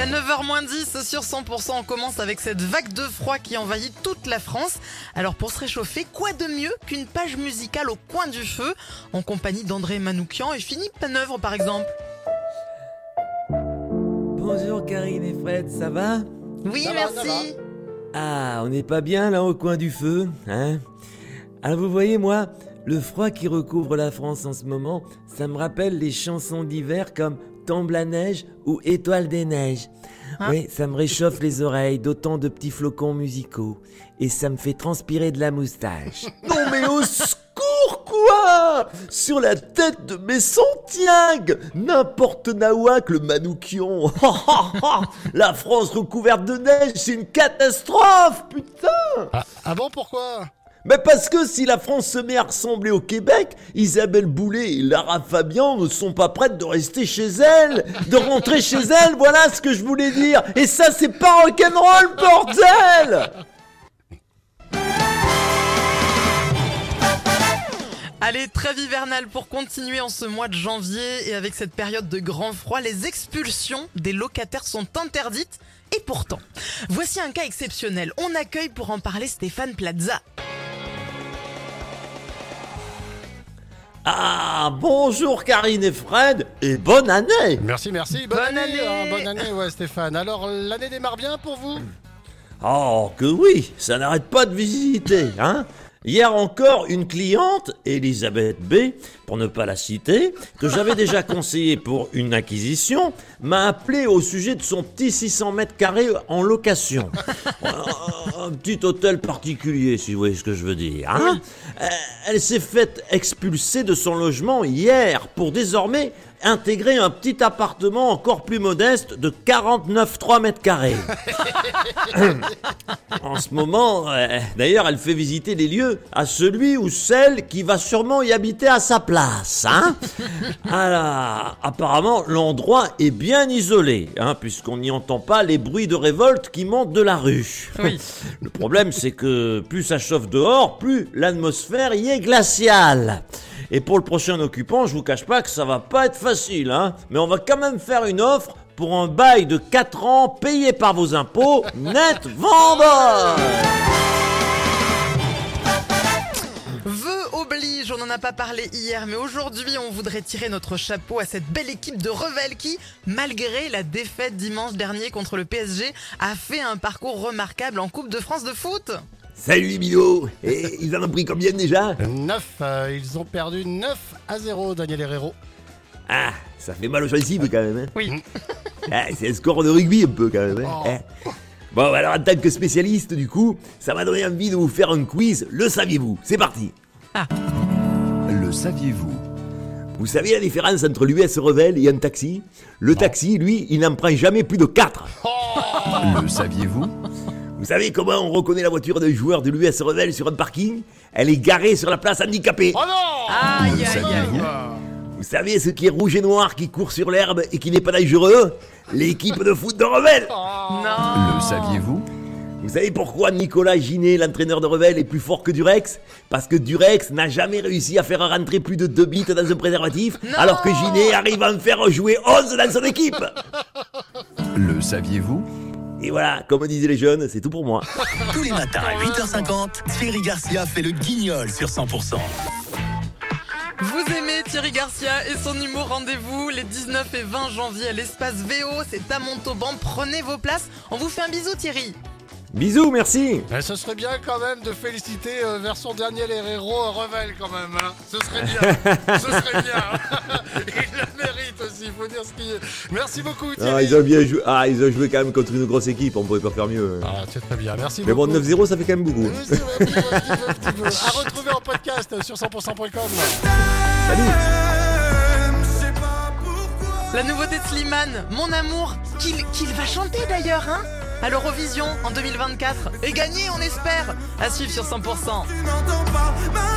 à 9h10 sur 100%, on commence avec cette vague de froid qui envahit toute la France. Alors pour se réchauffer, quoi de mieux qu'une page musicale au coin du feu, en compagnie d'André Manoukian et Philippe Panœuvre par exemple? Bonjour Karine et Fred, ça va? Oui, Ça merci. va. Ah, on n'est pas bien là au coin du feu, hein? Alors vous voyez moi, le froid qui recouvre la France en ce moment, ça me rappelle les chansons d'hiver comme Tombe la neige ou Étoile des neiges. Hein oui, ça me réchauffe les oreilles d'autant de petits flocons musicaux. Et ça me fait transpirer de la moustache. Non mais au secours quoi! Sur la tête de mes Santiago N'importe nawak le manoukion La France recouverte de neige, c'est une catastrophe, putain! Ah, ah bon, pourquoi? Mais parce que si la France se met à ressembler au Québec, Isabelle Boulay et Lara Fabian ne sont pas prêtes de rester chez elles, de rentrer chez elles, voilà ce que je voulais dire Et ça c'est pas rock'n'roll, bordel Allez, trêve hivernale pour continuer en ce mois de janvier et avec cette période de grand froid, les expulsions des locataires sont interdites. Et pourtant, voici un cas exceptionnel. On accueille pour en parler Stéphane Plaza. Ah, bonjour Karine et Fred, et bonne année Merci, merci. Bonne, Bonne année. année. hein, bonne année, ouais, Stéphane. Alors, l'année démarre bien pour vous? Oh, que oui, ça n'arrête pas de visiter, hein Hier encore, une cliente, Elisabeth B, pour ne pas la citer, que j'avais déjà conseillé pour une acquisition, m'a appelé au sujet de son petit 600 mètres carrés en location. Un- Un petit hôtel particulier, si vous voyez ce que je veux dire. hein Euh, Elle s'est faite expulser de son logement hier pour désormais intégrer un petit appartement encore plus modeste de 49,3 mètres carrés. En ce moment, euh, d'ailleurs, elle fait visiter les lieux à celui ou celle qui va sûrement y habiter à sa place. Hein Alors, apparemment, l'endroit est bien isolé, hein, puisqu'on n'y entend pas les bruits de révolte qui montent de la rue. Oui. Le problème, c'est que plus ça chauffe dehors, plus l'atmosphère y est glaciale. Et pour le prochain occupant, je vous cache pas que ça va pas être facile, hein, mais on va quand même faire une offre pour un bail de 4 ans payé par vos impôts, net vendeur oblige, on n'en a pas parlé hier, mais aujourd'hui on voudrait tirer notre chapeau à cette belle équipe de Revel qui, malgré la défaite dimanche dernier contre le PSG, a fait un parcours remarquable en Coupe de France de foot. Salut milots Et ils en ont pris combien déjà 9, euh, ils ont perdu 9 à 0, Daniel Herrero. Ah, ça fait mal aux gencives quand même. Hein. Oui. Ah, c'est un score de rugby un peu quand même. hein. Oh. Hein. Bon, alors en tant que spécialiste du coup, ça m'a donné envie de vous faire un quiz. Le saviez-vous? C'est parti Le saviez-vous? Vous savez la différence entre l'US Revel et un taxi? Le taxi, lui, il n'en prend jamais plus de 4. Le saviez-vous? Vous savez comment on reconnaît la voiture d'un joueur de l'US Revel sur un parking? Elle est garée sur la place handicapée. Oh non! Aïe aïe aïe. Vous savez ce qui est rouge et noir qui court sur l'herbe et qui n'est pas dangereux? L'équipe de foot de Revel Non. Le saviez-vous? Vous savez pourquoi Nicolas Ginet, l'entraîneur de Revel, est plus fort que Durex? Parce que Durex n'a jamais réussi à faire rentrer plus de 2 bits dans un préservatif, Non. alors que Ginet arrive à en faire jouer 11 dans son équipe. Le saviez-vous? Et voilà, comme disaient les jeunes, c'est tout pour moi. Tous les matins à 8h50, Thierry Garcia fait le guignol sur 100%. Vous aimez Thierry Garcia et son humour Rendez-vous les 19 et 20 janvier à l'espace VO, c'est à Montauban. Prenez vos places. On vous fait un bisou Thierry. Bisous, merci Eh, Ce serait bien quand même de féliciter euh, version Daniel Herrero euh, Revel quand même. hein. Ce serait bien. Ce serait bien. Il le mérite aussi, il faut dire ce qu'il est. Merci beaucoup Thierry. Ah, ils ont bien joué. Ah, ils ont joué quand même contre une grosse équipe, on pourrait pas faire mieux. Ah, c'est très bien, merci Mais bon, beaucoup. 9-0, ça fait quand même beaucoup. Petit peu, petit peu, petit peu. À retrouver en podcast sur 100%.com. La nouveauté de Slimane, Mon amour, qu'il qu'il va chanter d'ailleurs, hein à l'Eurovision en 2024 et gagner, on espère. À suivre sur 100%.